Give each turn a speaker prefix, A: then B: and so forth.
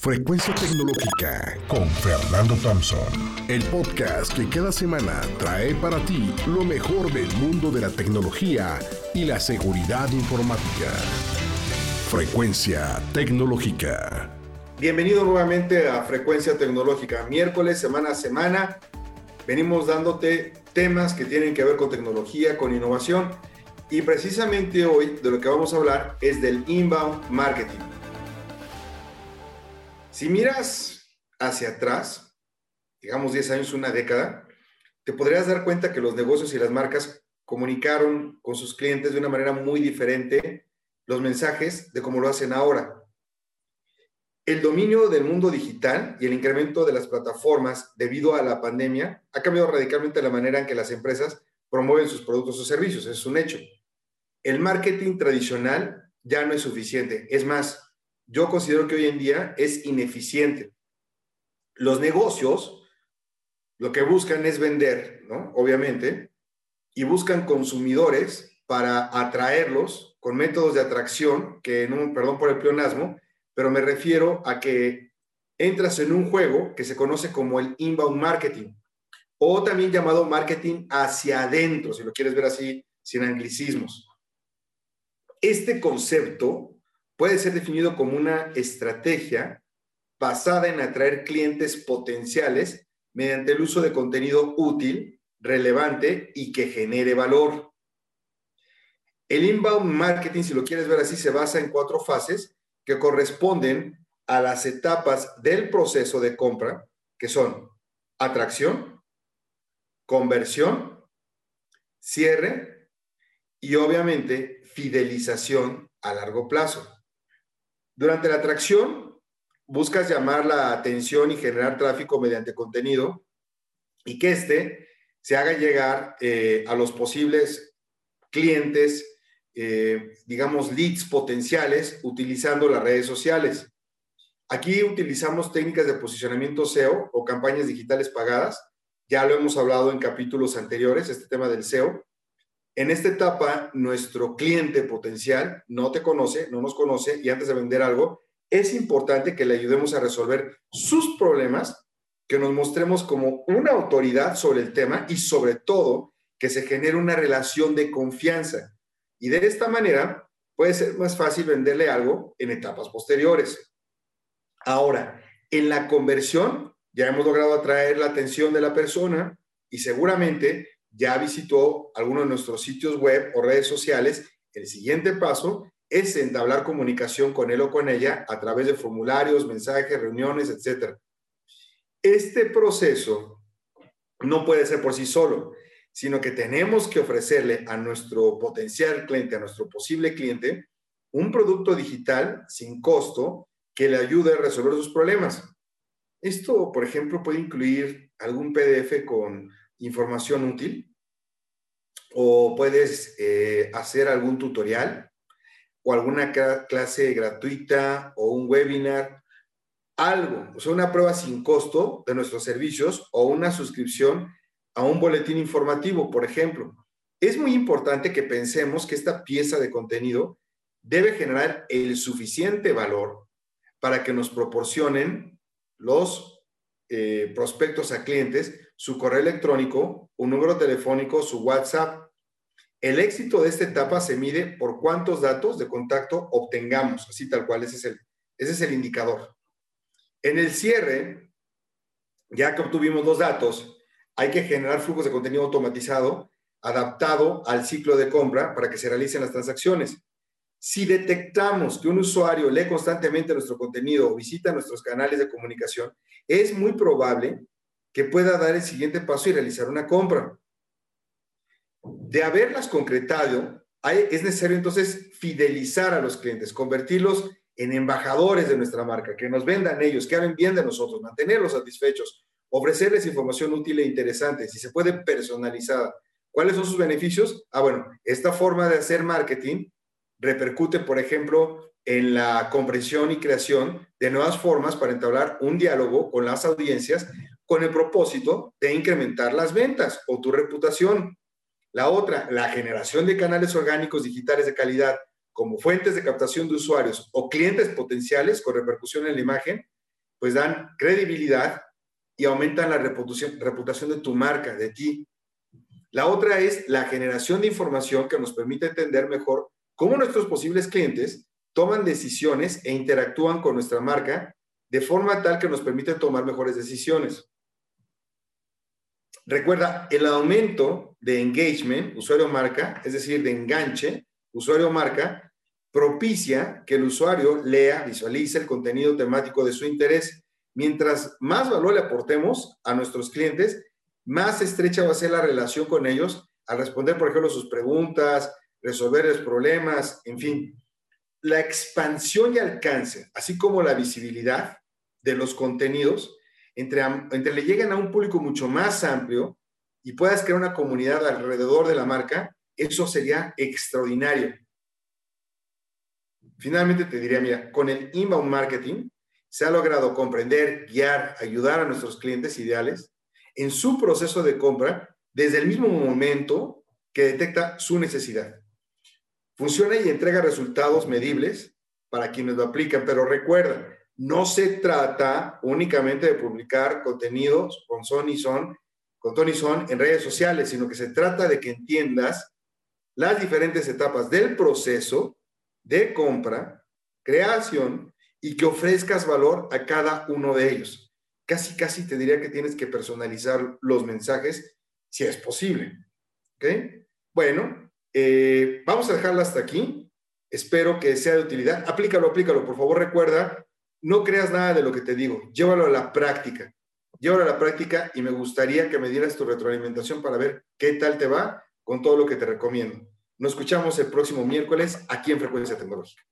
A: Frecuencia Tecnológica con Fernando Thompson. El podcast que cada semana trae para ti lo mejor del mundo de la tecnología y la seguridad informática. Frecuencia Tecnológica.
B: Bienvenido nuevamente a Frecuencia Tecnológica. Miércoles, semana a semana, venimos dándote temas que tienen que ver con tecnología, con innovación. Y precisamente hoy de lo que vamos a hablar es del inbound marketing. Si miras hacia atrás, digamos 10 años, una década, te podrías dar cuenta que los negocios y las marcas comunicaron con sus clientes de una manera muy diferente los mensajes de cómo lo hacen ahora. El dominio del mundo digital y el incremento de las plataformas debido a la pandemia ha cambiado radicalmente la manera en que las empresas promueven sus productos o servicios, es un hecho. El marketing tradicional ya no es suficiente, es más, yo considero que hoy en día es ineficiente. Los negocios lo que buscan es vender, ¿no? Obviamente, y buscan consumidores para atraerlos con métodos de atracción, que perdón por el pleonasmo, pero me refiero a que entras en un juego que se conoce como el inbound marketing, o también llamado marketing hacia adentro, si lo quieres ver así, sin anglicismos. Este concepto puede ser definido como una estrategia basada en atraer clientes potenciales mediante el uso de contenido útil, relevante y que genere valor. El inbound marketing, si lo quieres ver así, se basa en cuatro fases que corresponden a las etapas del proceso de compra, que son atracción, conversión, cierre y obviamente fidelización a largo plazo. Durante la atracción, buscas llamar la atención y generar tráfico mediante contenido y que éste se haga llegar eh, a los posibles clientes, eh, digamos, leads potenciales utilizando las redes sociales. Aquí utilizamos técnicas de posicionamiento SEO o campañas digitales pagadas. Ya lo hemos hablado en capítulos anteriores, este tema del SEO. En esta etapa, nuestro cliente potencial no te conoce, no nos conoce y antes de vender algo, es importante que le ayudemos a resolver sus problemas, que nos mostremos como una autoridad sobre el tema y sobre todo que se genere una relación de confianza. Y de esta manera puede ser más fácil venderle algo en etapas posteriores. Ahora, en la conversión ya hemos logrado atraer la atención de la persona y seguramente ya visitó alguno de nuestros sitios web o redes sociales, el siguiente paso es entablar comunicación con él o con ella a través de formularios, mensajes, reuniones, etc. Este proceso no puede ser por sí solo, sino que tenemos que ofrecerle a nuestro potencial cliente, a nuestro posible cliente, un producto digital sin costo que le ayude a resolver sus problemas. Esto, por ejemplo, puede incluir algún PDF con información útil, o puedes eh, hacer algún tutorial o alguna clase gratuita o un webinar, algo, o sea, una prueba sin costo de nuestros servicios o una suscripción a un boletín informativo, por ejemplo. Es muy importante que pensemos que esta pieza de contenido debe generar el suficiente valor para que nos proporcionen los eh, prospectos a clientes su correo electrónico, un número telefónico, su WhatsApp. El éxito de esta etapa se mide por cuántos datos de contacto obtengamos, así tal cual, ese es el, ese es el indicador. En el cierre, ya que obtuvimos los datos, hay que generar flujos de contenido automatizado adaptado al ciclo de compra para que se realicen las transacciones. Si detectamos que un usuario lee constantemente nuestro contenido o visita nuestros canales de comunicación, es muy probable que pueda dar el siguiente paso y realizar una compra. De haberlas concretado, es necesario entonces fidelizar a los clientes, convertirlos en embajadores de nuestra marca, que nos vendan ellos, que hablen bien de nosotros, mantenerlos satisfechos, ofrecerles información útil e interesante, si se puede personalizada. ¿Cuáles son sus beneficios? Ah, bueno, esta forma de hacer marketing repercute, por ejemplo, en la comprensión y creación de nuevas formas para entablar un diálogo con las audiencias con el propósito de incrementar las ventas o tu reputación. La otra, la generación de canales orgánicos digitales de calidad como fuentes de captación de usuarios o clientes potenciales con repercusión en la imagen, pues dan credibilidad y aumentan la reputación, de tu marca, de ti. La otra es la generación de información que nos permite entender mejor cómo nuestros posibles clientes toman decisiones e interactúan con nuestra marca de forma tal que nos permite tomar mejores decisiones. Recuerda, el aumento de engagement, usuario-marca, es decir, de enganche, usuario-marca, propicia que el usuario lea, visualice el contenido temático de su interés. Mientras más valor le aportemos a nuestros clientes, más estrecha va a ser la relación con ellos al responder, por ejemplo, sus preguntas, resolver los problemas, en fin. La expansión y alcance, así como la visibilidad de los contenidos, entre, entre le lleguen a un público mucho más amplio y puedas crear una comunidad alrededor de la marca, eso sería extraordinario. Finalmente te diría, mira, con el inbound marketing se ha logrado comprender, guiar, ayudar a nuestros clientes ideales en su proceso de compra desde el mismo momento que detecta su necesidad. Funciona y entrega resultados medibles para quienes lo aplican, pero recuerda, no se trata únicamente de publicar contenidos con son y son, con Tony Son en redes sociales, sino que se trata de que entiendas las diferentes etapas del proceso de compra, creación y que ofrezcas valor a cada uno de ellos. Casi, casi te diría que tienes que personalizar los mensajes si es posible. ¿Ok? Bueno, eh, vamos a dejarlo hasta aquí. Espero que sea de utilidad. Aplícalo, aplícalo. Por favor, recuerda no creas nada de lo que te digo, llévalo a la práctica. Llévalo a la práctica y me gustaría que me dieras tu retroalimentación para ver qué tal te va con todo lo que te recomiendo. Nos escuchamos el próximo miércoles aquí en Frecuencia Tecnológica.